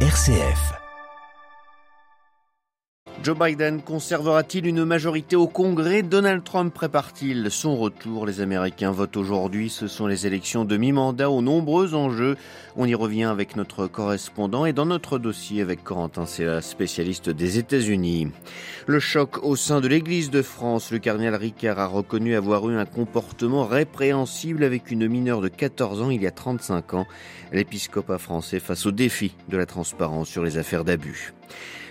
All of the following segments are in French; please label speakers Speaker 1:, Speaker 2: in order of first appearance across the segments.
Speaker 1: RCF.
Speaker 2: Joe Biden conservera-t-il une majorité au Congrès? Donald Trump prépare-t-il son retour? Les Américains votent aujourd'hui. Ce sont les élections de mi-mandat aux nombreux enjeux. On y revient avec notre correspondant et dans notre dossier avec Corentin, c'est la spécialiste des États-Unis. Le choc au sein de l'Église de France. Le cardinal Ricard a reconnu avoir eu un comportement répréhensible avec une mineure de 14 ans il y a 35 ans. L'épiscopat français face au défi de la transparence sur les affaires d'abus.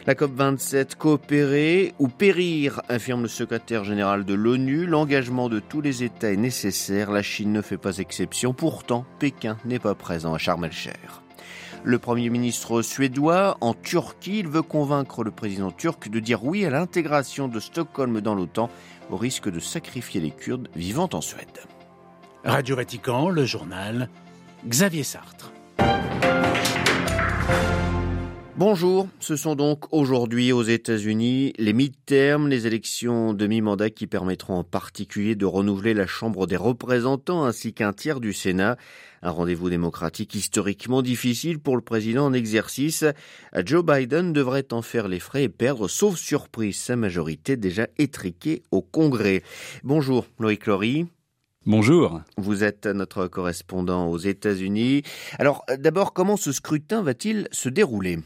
Speaker 2: La COP27, coopérer ou périr, affirme le secrétaire général de l'ONU. L'engagement de tous les États est nécessaire. La Chine ne fait pas exception. Pourtant, Pékin n'est pas présent à Sharm el-Cher. Le Premier ministre suédois en Turquie, veut convaincre le président turc de dire oui à l'intégration de Stockholm dans l'OTAN au risque de sacrifier les Kurdes vivant en Suède.
Speaker 3: Radio Vatican, le journal, Xavier Sartre.
Speaker 2: Bonjour, ce sont donc aujourd'hui aux États-Unis les mi-termes, les élections de mi-mandat qui permettront en particulier de renouveler la Chambre des représentants ainsi qu'un tiers du Sénat. Un rendez-vous démocratique historiquement difficile pour le président en exercice. Joe Biden devrait en faire les frais et perdre, sauf surprise, sa majorité déjà étriquée au Congrès. Bonjour, Loïc Laurie.
Speaker 4: Bonjour.
Speaker 2: Vous êtes notre correspondant aux États-Unis. Alors, d'abord, comment ce scrutin va-t-il se dérouler?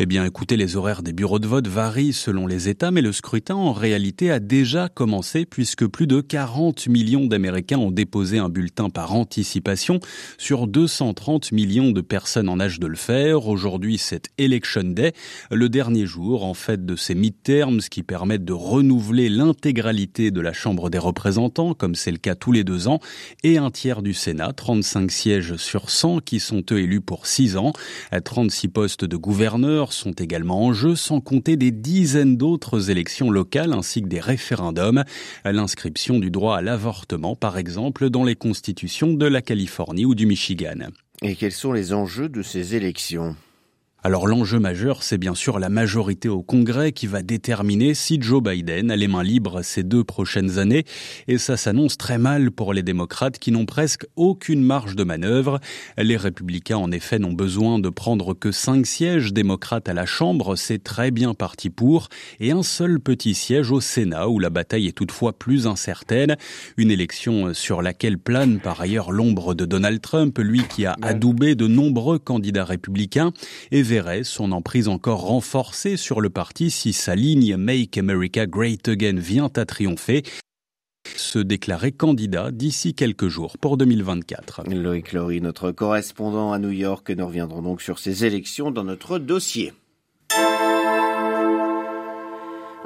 Speaker 4: Eh bien, écoutez, les horaires des bureaux de vote varient selon les États, mais le scrutin en réalité a déjà commencé puisque plus de 40 millions d'Américains ont déposé un bulletin par anticipation sur 230 millions de personnes en âge de le faire. Aujourd'hui, c'est Election Day, le dernier jour en fait de ces midterms qui permettent de renouveler l'intégralité de la Chambre des représentants, comme c'est le cas tous les deux ans, et un tiers du Sénat, 35 sièges sur 100 qui sont eux élus pour 6 ans, 36 postes de sont également en jeu, sans compter des dizaines d'autres élections locales ainsi que des référendums. L'inscription du droit à l'avortement, par exemple, dans les constitutions de la Californie ou du Michigan.
Speaker 2: Et quels sont les enjeux de ces élections?
Speaker 4: Alors l'enjeu majeur, c'est bien sûr la majorité au Congrès qui va déterminer si Joe Biden a les mains libres ces deux prochaines années. Et ça s'annonce très mal pour les démocrates qui n'ont presque aucune marge de manœuvre. Les républicains, en effet, n'ont besoin de prendre que cinq sièges démocrates à la Chambre. C'est très bien parti pour. Et un seul petit siège au Sénat où la bataille est toutefois plus incertaine. Une élection sur laquelle plane par ailleurs l'ombre de Donald Trump, lui qui a adoubé de nombreux candidats républicains. Et son emprise encore renforcée sur le parti si sa ligne Make America Great Again vient à triompher se déclarer candidat d'ici quelques jours pour 2024.
Speaker 2: Loïc Laurie, notre correspondant à New York, nous reviendrons donc sur ces élections dans notre dossier.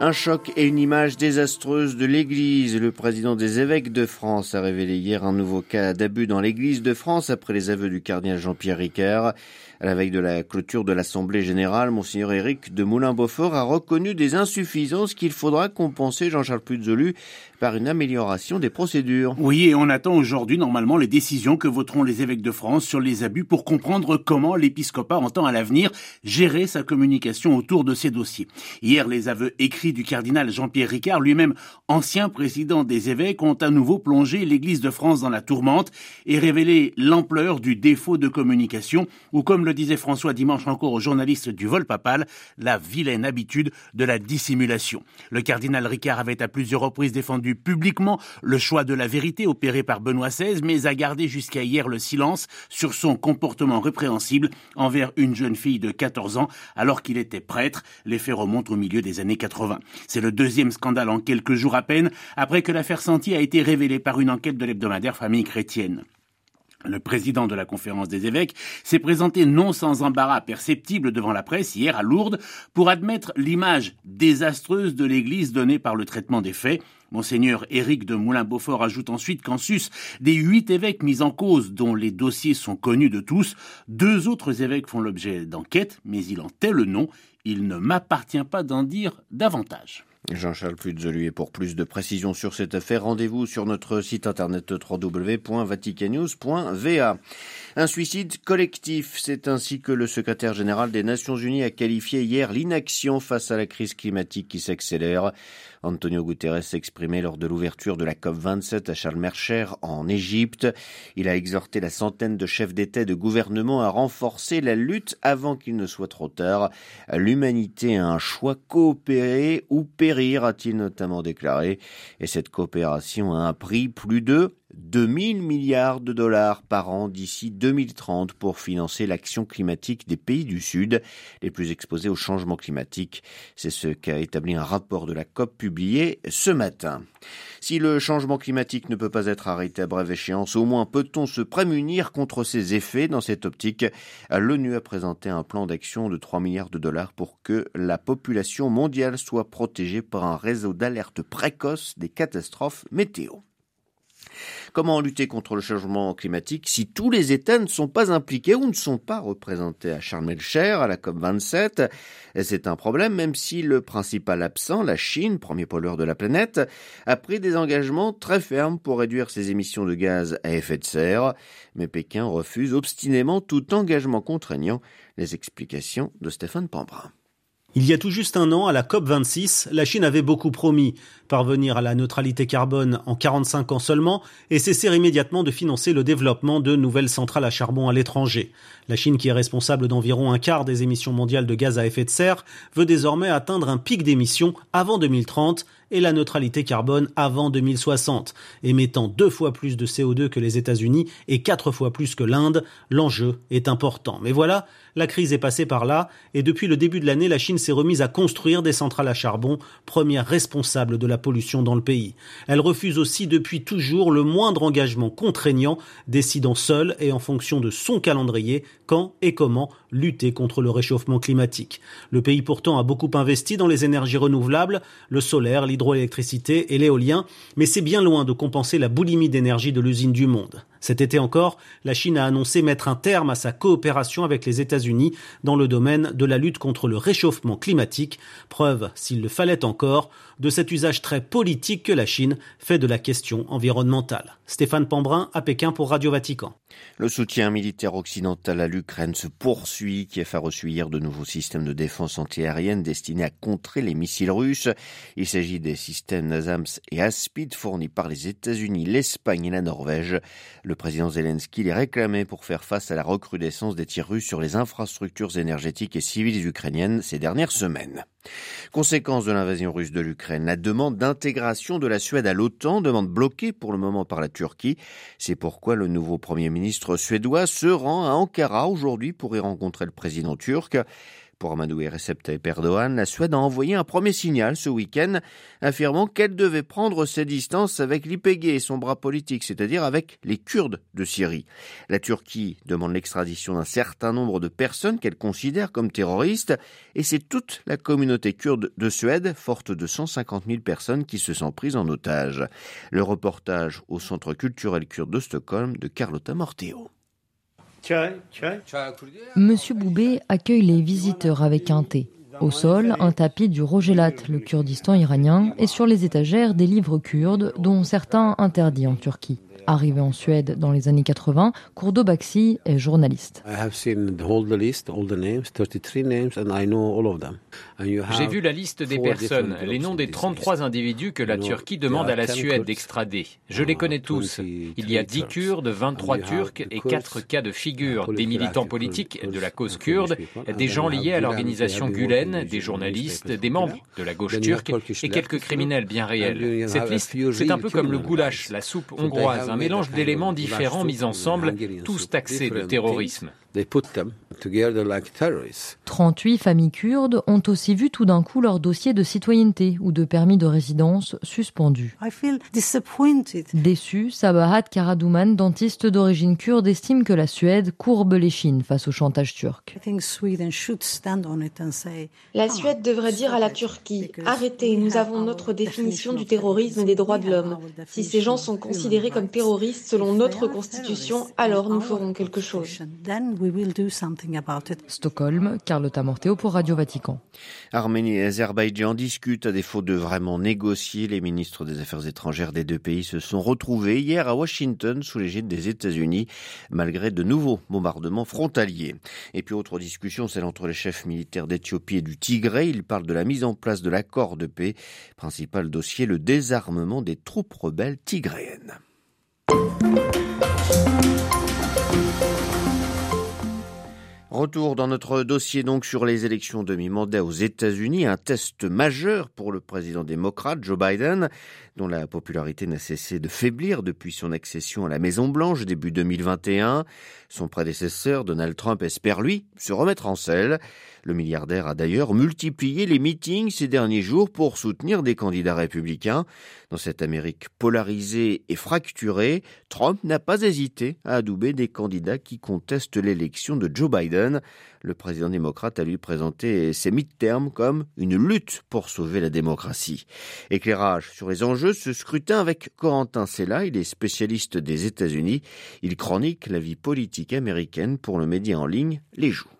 Speaker 2: Un choc et une image désastreuse de l'Église. Le président des évêques de France a révélé hier un nouveau cas d'abus dans l'Église de France après les aveux du cardinal Jean-Pierre Ricard. À la veille de la clôture de l'Assemblée générale, Monseigneur Éric de Moulin-Beaufort a reconnu des insuffisances qu'il faudra compenser, Jean-Charles Puzolu, par une amélioration des procédures.
Speaker 3: Oui, et on attend aujourd'hui normalement les décisions que voteront les évêques de France sur les abus pour comprendre comment l'épiscopat entend à l'avenir gérer sa communication autour de ces dossiers. Hier, les aveux écrits du cardinal Jean-Pierre Ricard, lui-même ancien président des évêques, ont à nouveau plongé l'Église de France dans la tourmente et révélé l'ampleur du défaut de communication ou comme le disait François dimanche encore aux journalistes du vol papal, la vilaine habitude de la dissimulation. Le cardinal Ricard avait à plusieurs reprises défendu publiquement le choix de la vérité opéré par Benoît XVI, mais a gardé jusqu'à hier le silence sur son comportement répréhensible envers une jeune fille de 14 ans alors qu'il était prêtre. Les faits au milieu des années 80. C'est le deuxième scandale en quelques jours à peine après que l'affaire Santi a été révélée par une enquête de l'hebdomadaire Famille chrétienne. Le président de la conférence des évêques s'est présenté non sans embarras perceptible devant la presse hier à Lourdes pour admettre l'image désastreuse de l'Église donnée par le traitement des faits. Monseigneur Éric de Moulin-Beaufort ajoute ensuite qu'en sus des huit évêques mis en cause dont les dossiers sont connus de tous, deux autres évêques font l'objet d'enquêtes, mais il en tait le nom. Il ne m'appartient pas d'en dire davantage.
Speaker 2: Jean-Charles Puzolu et pour plus de précisions sur cette affaire, rendez-vous sur notre site internet www.vaticanews.va. Un suicide collectif, c'est ainsi que le secrétaire général des Nations Unies a qualifié hier l'inaction face à la crise climatique qui s'accélère. Antonio Guterres s'exprimait lors de l'ouverture de la COP27 à Charles en Égypte. Il a exhorté la centaine de chefs d'État et de gouvernement à renforcer la lutte avant qu'il ne soit trop tard. L'humanité a un choix coopérer ou périr, a-t-il notamment déclaré. Et cette coopération a un prix plus de 2000 milliards de dollars par an d'ici 2030 pour financer l'action climatique des pays du Sud, les plus exposés au changement climatique. C'est ce qu'a établi un rapport de la COP publié ce matin. Si le changement climatique ne peut pas être arrêté à brève échéance, au moins peut-on se prémunir contre ses effets? Dans cette optique, l'ONU a présenté un plan d'action de 3 milliards de dollars pour que la population mondiale soit protégée par un réseau d'alerte précoce des catastrophes météo. Comment lutter contre le changement climatique si tous les États ne sont pas impliqués ou ne sont pas représentés à Sharm el-Sheikh, à la COP27 C'est un problème même si le principal absent, la Chine, premier pollueur de la planète, a pris des engagements très fermes pour réduire ses émissions de gaz à effet de serre. Mais Pékin refuse obstinément tout engagement contraignant. Les explications de Stéphane Pambrin.
Speaker 1: Il y a tout juste un an, à la COP26, la Chine avait beaucoup promis parvenir à la neutralité carbone en 45 ans seulement et cesser immédiatement de financer le développement de nouvelles centrales à charbon à l'étranger. La Chine, qui est responsable d'environ un quart des émissions mondiales de gaz à effet de serre, veut désormais atteindre un pic d'émissions avant 2030 et la neutralité carbone avant 2060, émettant deux fois plus de CO2 que les États-Unis et quatre fois plus que l'Inde. L'enjeu est important. Mais voilà, la crise est passée par là et depuis le début de l'année, la Chine s'est remise à construire des centrales à charbon, première responsable de la pollution dans le pays. Elle refuse aussi depuis toujours le moindre engagement contraignant, décidant seule et en fonction de son calendrier quand et comment lutter contre le réchauffement climatique. Le pays pourtant a beaucoup investi dans les énergies renouvelables, le solaire, l'hydroélectricité et l'éolien, mais c'est bien loin de compenser la boulimie d'énergie de l'usine du monde. Cet été encore, la Chine a annoncé mettre un terme à sa coopération avec les États-Unis dans le domaine de la lutte contre le réchauffement climatique, preuve, s'il le fallait encore, de cet usage très politique que la Chine fait de la question environnementale. Stéphane Pambrin à Pékin pour Radio Vatican.
Speaker 2: Le soutien militaire occidental à l'Ukraine se poursuit. Kiev a reçu hier de nouveaux systèmes de défense antiaérienne destinés à contrer les missiles russes. Il s'agit des systèmes NASAMS et ASPID fournis par les États-Unis, l'Espagne et la Norvège. Le président Zelensky les réclamait pour faire face à la recrudescence des tirs russes sur les infrastructures énergétiques et civiles ukrainiennes ces dernières semaines. Conséquence de l'invasion russe de l'Ukraine, la demande d'intégration de la Suède à l'OTAN, demande bloquée pour le moment par la Turquie. C'est pourquoi le nouveau Premier ministre suédois se rend à Ankara aujourd'hui pour y rencontrer le président turc. Pour Amadou et Recep Tayyip Erdogan, la Suède a envoyé un premier signal ce week-end affirmant qu'elle devait prendre ses distances avec l'IPG et son bras politique, c'est-à-dire avec les Kurdes de Syrie. La Turquie demande l'extradition d'un certain nombre de personnes qu'elle considère comme terroristes et c'est toute la communauté kurde de Suède, forte de 150 000 personnes qui se sont prises en otage. Le reportage au Centre culturel kurde de Stockholm de Carlotta Morteo.
Speaker 5: Monsieur Boubé accueille les visiteurs avec un thé. Au sol, un tapis du Rogelat, le Kurdistan iranien, et sur les étagères des livres kurdes, dont certains interdits en Turquie. Arrivé en Suède dans les années 80, Kurdo Baxi est journaliste.
Speaker 6: J'ai vu la liste des personnes, les noms des 33 individus que la Turquie demande à la Suède d'extrader. Je les connais tous. Il y a 10 Kurdes, 23 Turcs et 4 cas de figure, des militants politiques de la cause kurde, des gens liés à l'organisation Gulen, des journalistes, des membres de la gauche turque et quelques criminels bien réels. Cette liste, c'est un peu comme le goulash, la soupe hongroise, un mélange d'éléments différents mis ensemble, tous taxés de terrorisme.
Speaker 5: 38 familles kurdes ont aussi vu tout d'un coup leur dossier de citoyenneté ou de permis de résidence suspendu. Déçu, Sabahat Karadouman, dentiste d'origine kurde, estime que la Suède courbe les chines face au chantage turc.
Speaker 7: La Suède devrait dire à la Turquie Arrêtez, nous avons notre définition du terrorisme et des droits de l'homme. Si ces gens sont considérés comme terroristes selon notre constitution, alors nous ferons quelque chose.
Speaker 5: Stockholm, Carlotta Morteo pour Radio Vatican.
Speaker 2: Arménie et Azerbaïdjan discutent à défaut de vraiment négocier. Les ministres des Affaires étrangères des deux pays se sont retrouvés hier à Washington sous l'égide des États-Unis, malgré de nouveaux bombardements frontaliers. Et puis autre discussion, celle entre les chefs militaires d'Éthiopie et du Tigré. Ils parlent de la mise en place de l'accord de paix. Principal dossier, le désarmement des troupes rebelles tigréennes. Retour dans notre dossier donc sur les élections demi-mandat aux États-Unis, un test majeur pour le président démocrate Joe Biden, dont la popularité n'a cessé de faiblir depuis son accession à la Maison-Blanche début 2021. Son prédécesseur Donald Trump espère lui se remettre en selle. Le milliardaire a d'ailleurs multiplié les meetings ces derniers jours pour soutenir des candidats républicains. Dans cette Amérique polarisée et fracturée, Trump n'a pas hésité à adouber des candidats qui contestent l'élection de Joe Biden. Le président démocrate a lui présenté ces midterms comme une lutte pour sauver la démocratie. Éclairage sur les enjeux, ce scrutin avec Corentin Sella, il est spécialiste des États-Unis. Il chronique la vie politique américaine pour le média en ligne Les Jours.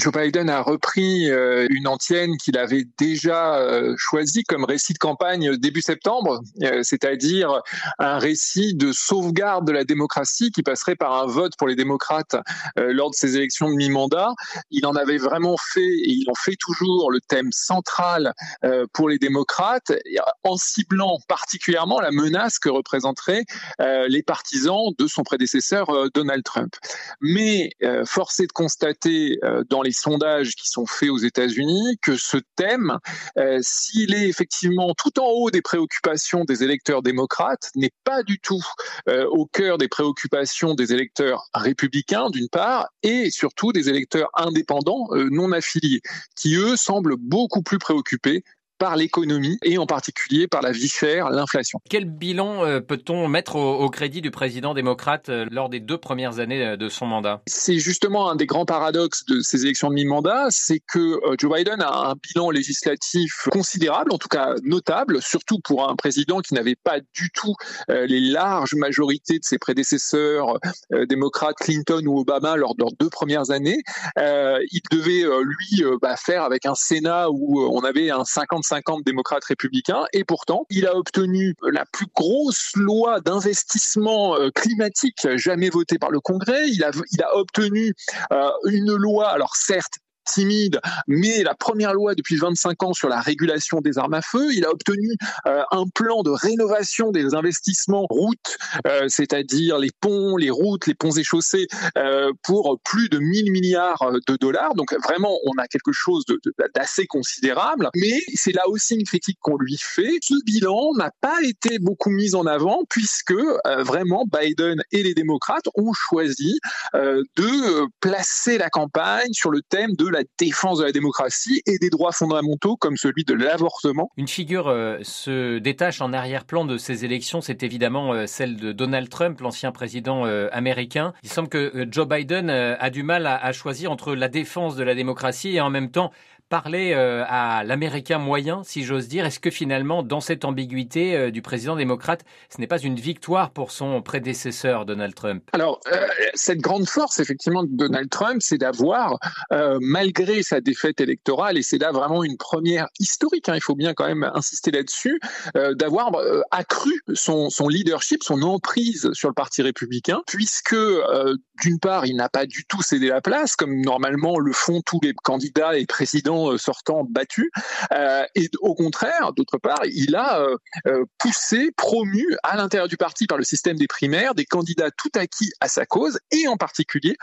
Speaker 8: Joe Biden a repris euh, une antienne qu'il avait déjà euh, choisie comme récit de campagne début septembre, euh, c'est-à-dire un récit de sauvegarde de la démocratie qui passerait par un vote pour les démocrates lors de ces élections de mi-mandat. Il en avait vraiment fait, et il en fait toujours, le thème central pour les démocrates, en ciblant particulièrement la menace que représenteraient les partisans de son prédécesseur Donald Trump. Mais force est de constater dans les les sondages qui sont faits aux États-Unis que ce thème, euh, s'il est effectivement tout en haut des préoccupations des électeurs démocrates, n'est pas du tout euh, au cœur des préoccupations des électeurs républicains, d'une part, et surtout des électeurs indépendants euh, non affiliés, qui eux semblent beaucoup plus préoccupés par l'économie et en particulier par la vie chère, l'inflation.
Speaker 6: Quel bilan euh, peut-on mettre au, crédit du président démocrate euh, lors des deux premières années euh, de son mandat?
Speaker 8: C'est justement un des grands paradoxes de ces élections de mi-mandat, c'est que Joe Biden a un bilan législatif considérable, en tout cas notable, surtout pour un président qui n'avait pas du tout les larges majorités de ses prédécesseurs démocrates Clinton ou Obama lors de leurs deux premières années. il devait lui bah, faire avec un Sénat où on avait un 50 50 démocrates républicains, et pourtant, il a obtenu la plus grosse loi d'investissement euh, climatique jamais votée par le Congrès. Il a, obtenu euh, une loi, alors certes timide, mais la première loi depuis 25 ans sur la régulation des armes à feu. Il a obtenu euh, un plan de rénovation des investissements routes, euh, c'est-à-dire les ponts, les routes, les ponts et chaussées, euh, pour plus de 1000 milliards de dollars. Donc vraiment, on a quelque chose d'assez considérable. Mais c'est là aussi une critique qu'on lui fait. Ce bilan n'a pas été beaucoup mis en avant puisque vraiment Biden et les démocrates ont choisi de placer la campagne sur le thème de la défense de la démocratie et des droits fondamentaux comme celui de l'avortement.
Speaker 6: Une figure euh, se détache en arrière-plan de ces élections, c'est évidemment euh, celle de Donald Trump, l'ancien président euh, américain. Il semble que Joe Biden a du mal à choisir entre la défense de la démocratie et en même temps parler euh, à l'Américain moyen, si j'ose dire. Est-ce que finalement, dans cette ambiguïté euh, du président démocrate, ce n'est pas une victoire pour son prédécesseur, Donald Trump?
Speaker 8: Alors, euh, cette grande force, effectivement, de Donald Trump, c'est d'avoir, malgré sa défaite électorale, et c'est là vraiment une première historique, hein, il faut bien quand même insister là-dessus, d'avoir accru son, son leadership, son emprise sur le Parti républicain, puisque, d'une part, il n'a pas du tout cédé la place, comme normalement le font tous les candidats et présidents euh, sortant battu. Euh, et au contraire, d'autre part, il a euh, poussé, promu à l'intérieur du parti par le système des primaires des candidats tout acquis à sa cause, et en particulier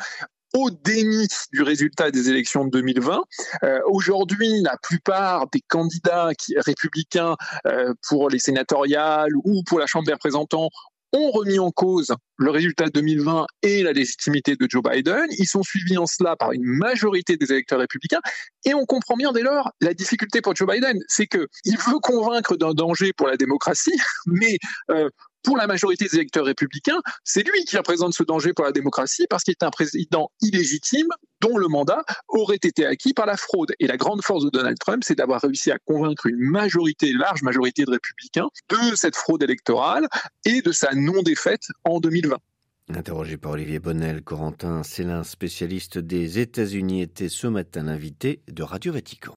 Speaker 8: au déni du résultat des élections de 2020. Aujourd'hui, la plupart des candidats républicains pour les sénatoriales ou pour la Chambre des représentants ont remis en cause le résultat de 2020 et la légitimité de Joe Biden. Ils sont suivis en cela par une majorité des électeurs républicains. Et on comprend bien dès lors la difficulté pour Joe Biden, c'est qu'il veut convaincre d'un danger pour la démocratie, mais euh, pour la majorité des électeurs républicains, c'est lui qui représente ce danger pour la démocratie parce qu'il est un président illégitime dont le mandat aurait été acquis par la fraude. Et la grande force de Donald Trump, c'est d'avoir réussi à convaincre une majorité, large majorité de républicains de cette fraude électorale et de sa non-défaite en 2020.
Speaker 2: Interrogé par Olivier Bonnel, Corentin Célin, spécialiste des États-Unis, était ce matin l'invité de Radio Vatican.